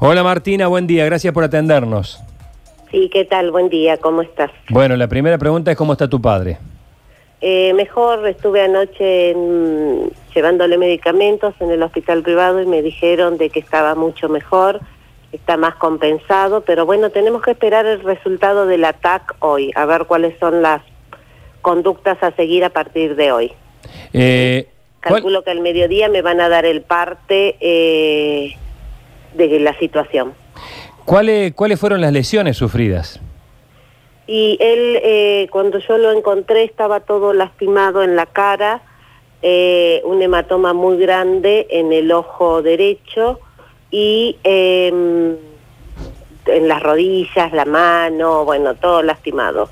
Hola Martina, buen día, gracias por atendernos. Sí, ¿qué tal? Buen día, ¿cómo estás? Bueno, la primera pregunta es cómo está tu padre. Eh, mejor, estuve anoche en- llevándole medicamentos en el hospital privado y me dijeron de que estaba mucho mejor, está más compensado, pero bueno, tenemos que esperar el resultado del ataque hoy, a ver cuáles son las conductas a seguir a partir de hoy. Eh, ¿cuál- Calculo que al mediodía me van a dar el parte eh, de la situación. ¿cuáles, ¿Cuáles fueron las lesiones sufridas? Y él, eh, cuando yo lo encontré, estaba todo lastimado en la cara, eh, un hematoma muy grande en el ojo derecho y eh, en las rodillas, la mano, bueno, todo lastimado.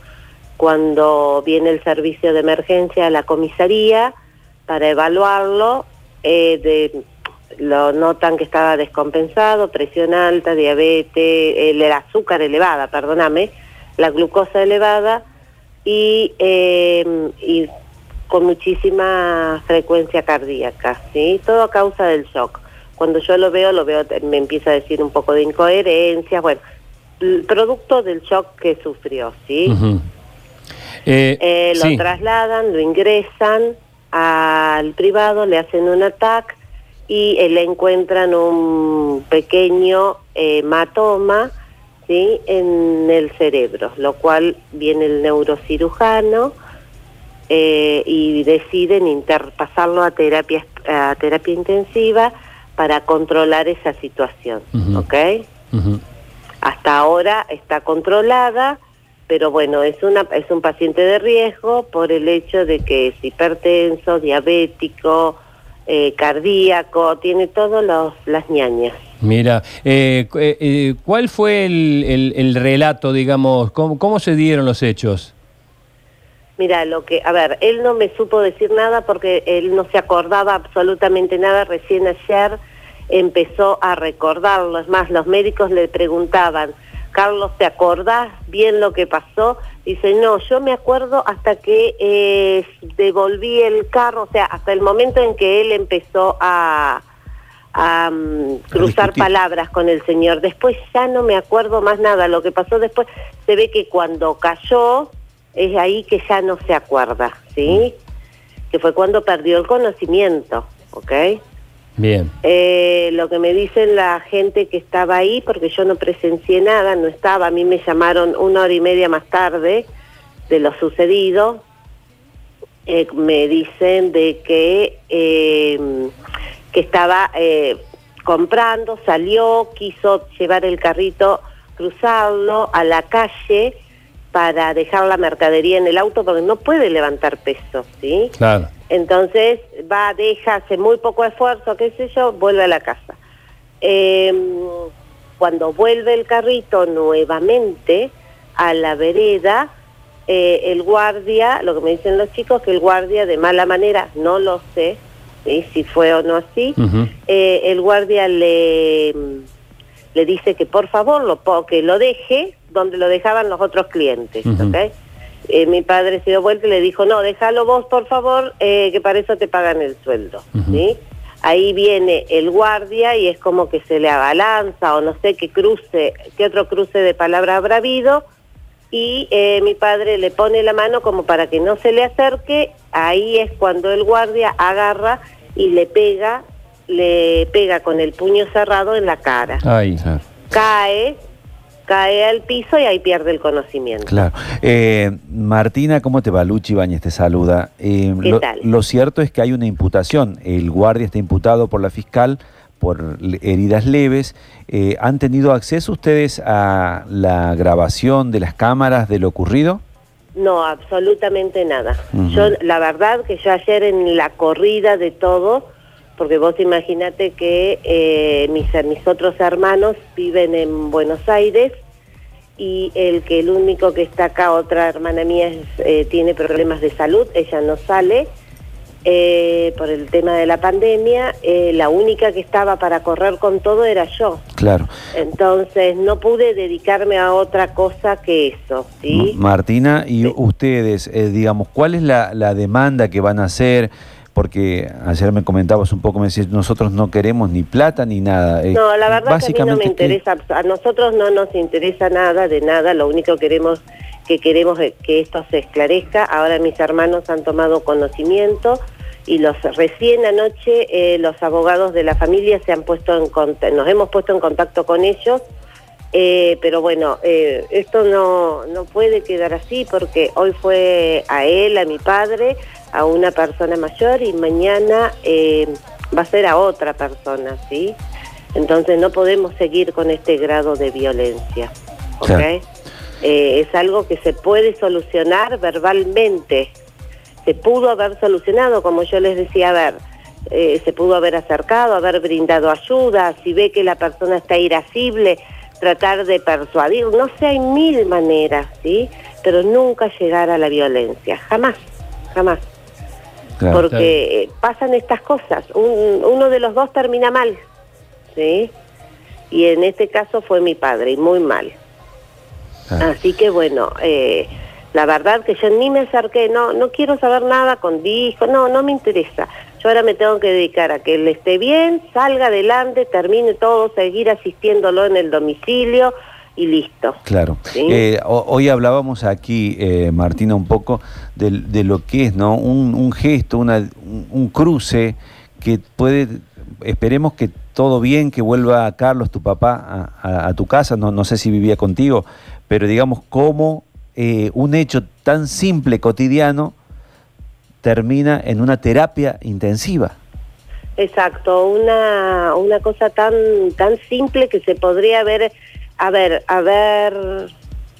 Cuando viene el servicio de emergencia a la comisaría para evaluarlo, eh, de- lo notan que estaba descompensado, presión alta, diabetes, el, azúcar elevada, perdóname, la glucosa elevada y, eh, y con muchísima frecuencia cardíaca, ¿sí? Todo a causa del shock. Cuando yo lo veo, lo veo, me empieza a decir un poco de incoherencias, bueno, el producto del shock que sufrió, ¿sí? Eh, Eh, lo sí. trasladan, lo ingresan al privado, le hacen un ataque y eh, le encuentran un pequeño eh, hematoma ¿sí? en el cerebro, lo cual viene el neurocirujano eh, y deciden interpasarlo a terapia, a terapia intensiva para controlar esa situación. Ujú. hasta ahora está controlada, pero bueno, es una es un paciente de riesgo por el hecho de que es hipertenso, diabético, eh, cardíaco, tiene todas las ñañas. Mira, eh, eh, eh, ¿cuál fue el, el- el relato, digamos, cómo, cómo se dieron los hechos? Mira, lo que, a ver, él no me supo decir nada porque él no se acordaba absolutamente nada, recién ayer empezó a recordarlo, es más, los médicos le preguntaban, Carlos, ¿te acordás bien lo que pasó? Dice, no, yo me acuerdo hasta que eh, devolví el carro, o sea, hasta el momento en que él empezó a, a, mm, cruzar palabras con el señor. Después ya no me acuerdo más nada. Lo que pasó después, se ve que cuando cayó, es ahí que ya no se acuerda, ¿sí? Que fue cuando perdió el conocimiento, ¿ok? Bien. Eh, lo que me dicen la gente que estaba ahí, porque yo no presencié nada, no estaba, a mí me llamaron una hora y media más tarde de lo sucedido, eh, me dicen de que, eh, que estaba comprando, salió, quiso llevar el carrito, cruzarlo a la calle para dejar la mercadería en el auto porque no puede levantar peso, ¿sí? Claro. Entonces va, deja, hace muy poco esfuerzo, qué sé yo, vuelve a la casa. Eh, cuando vuelve el carrito nuevamente a la vereda, eh, el guardia, lo que me dicen los chicos, que el guardia de mala manera, no lo sé ¿sí? si fue o no así, eh, el guardia le, le dice que por favor lo, que lo deje donde lo dejaban los otros clientes. Eh, mi padre se dio vuelta y le dijo, no, déjalo vos por favor, eh, que para eso te pagan el sueldo. Ahí viene el guardia y es como que se le abalanza o no sé qué cruce, qué otro cruce de palabra habrá habido y eh, mi padre le pone la mano como para que no se le acerque, ahí es cuando el guardia agarra y le pega, le pega con el puño cerrado en la cara. Ahí. Cae, cae al piso y ahí pierde el conocimiento. Claro. Eh, Martina, ¿cómo te va? Luchi Ibáñez te saluda. Eh, ¿Qué lo, tal? lo cierto es que hay una imputación. El guardia está imputado por la fiscal por heridas leves. Eh, ¿Han tenido acceso ustedes a la grabación de las cámaras de lo ocurrido? No, absolutamente nada. Yo, la verdad que yo ayer en la corrida de todo, porque vos imagínate que eh, mis, mis otros hermanos viven en Buenos Aires y el que el único que está acá, otra hermana mía, es, eh, tiene problemas de salud, ella no sale eh, por el tema de la pandemia, eh, la única que estaba para correr con todo era yo. Claro. Entonces no pude dedicarme a otra cosa que eso, ¿sí? Martina, y Sí. ustedes, digamos, ¿cuál es la, la demanda que van a hacer? Porque ayer me comentabas un poco, me decías, nosotros no queremos ni plata ni nada. No, la verdad que a mí no me interesa, a nosotros no nos interesa nada de nada, lo único que queremos que queremos que esto se esclarezca. Ahora mis hermanos han tomado conocimiento y los recién anoche eh, los abogados de la familia se han puesto en nos hemos puesto en contacto con ellos eh, pero bueno, eh, esto no, no puede quedar así porque hoy fue a él, a mi padre, a una persona mayor y mañana eh, va a ser a otra persona, ¿sí? Entonces no podemos seguir con este grado de violencia, ¿ok? es algo que se puede solucionar verbalmente. Se pudo haber solucionado, como yo les decía, a ver, se pudo haber acercado, haber brindado ayuda, si ve que la persona está irascible, tratar de persuadir, no sé, hay mil maneras, ¿sí? Pero nunca llegar a la violencia, jamás, jamás. Porque eh, pasan estas cosas, uno de los dos termina mal, ¿sí? Y en este caso fue mi padre, y muy mal. Así que bueno, eh, la verdad que yo ni me acerqué, no, no quiero saber nada con disco, no, no me interesa. Yo ahora me tengo que dedicar a que él esté bien, salga adelante, termine todo, seguir asistiéndolo en el domicilio y listo. Claro. Eh, hoy hablábamos aquí, eh, Martina, un poco de, lo que es, ¿no? Un, gesto, una, un cruce que puede, esperemos que todo bien, que vuelva Carlos, tu papá, a, tu casa, no, no sé si vivía contigo, pero digamos, cómo eh, un hecho tan simple, cotidiano, termina en una terapia intensiva. Exacto, una, una cosa tan, tan simple que se podría haber, haber, haber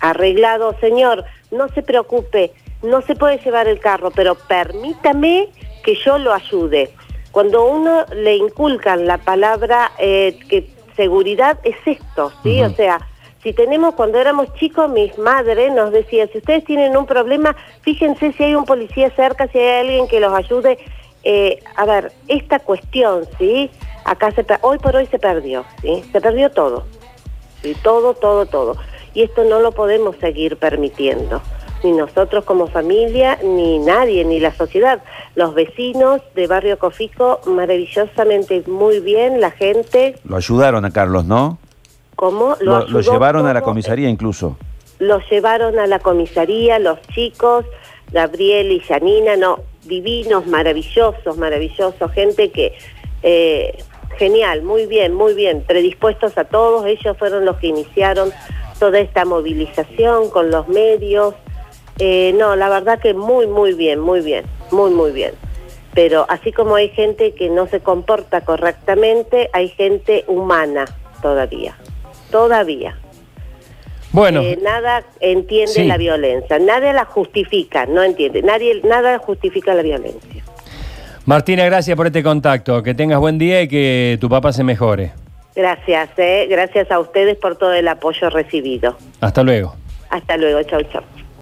arreglado, señor, no se preocupe, no se puede llevar el carro, pero permítame que yo lo ayude. Cuando uno le inculcan la palabra eh, que seguridad es esto, ¿sí? O sea, si tenemos, cuando éramos chicos, mis madres nos decían, si ustedes tienen un problema, fíjense si hay un policía cerca, si hay alguien que los ayude. Eh, a ver, esta cuestión, ¿sí? Acá se, hoy por hoy se perdió, ¿sí? Se perdió todo, ¿sí? Todo, todo, todo. Y esto no lo podemos seguir permitiendo ni nosotros como familia, ni nadie, ni la sociedad. Los vecinos de Barrio Cofico, maravillosamente muy bien, la gente. Lo ayudaron a Carlos, ¿no? ¿Cómo? Lo, llevaron a la comisaría incluso. Lo llevaron a la comisaría, los chicos, Gabriel y Janina, no, divinos, maravillosos, maravillosos, gente que, eh, genial, muy bien, muy bien, predispuestos a todos, ellos fueron los que iniciaron toda esta movilización con los medios. Eh, no, la verdad que muy, muy bien, muy bien, muy, muy bien. Pero así como hay gente que no se comporta correctamente, hay gente humana todavía todavía. Bueno. Eh, nada entiende la violencia, nadie la justifica, no entiende, nadie, nada justifica la violencia. Martina, gracias por este contacto, que tengas buen día y que tu papá se mejore. Gracias, eh. gracias a ustedes por todo el apoyo recibido. Hasta luego. Hasta luego, chau, chau.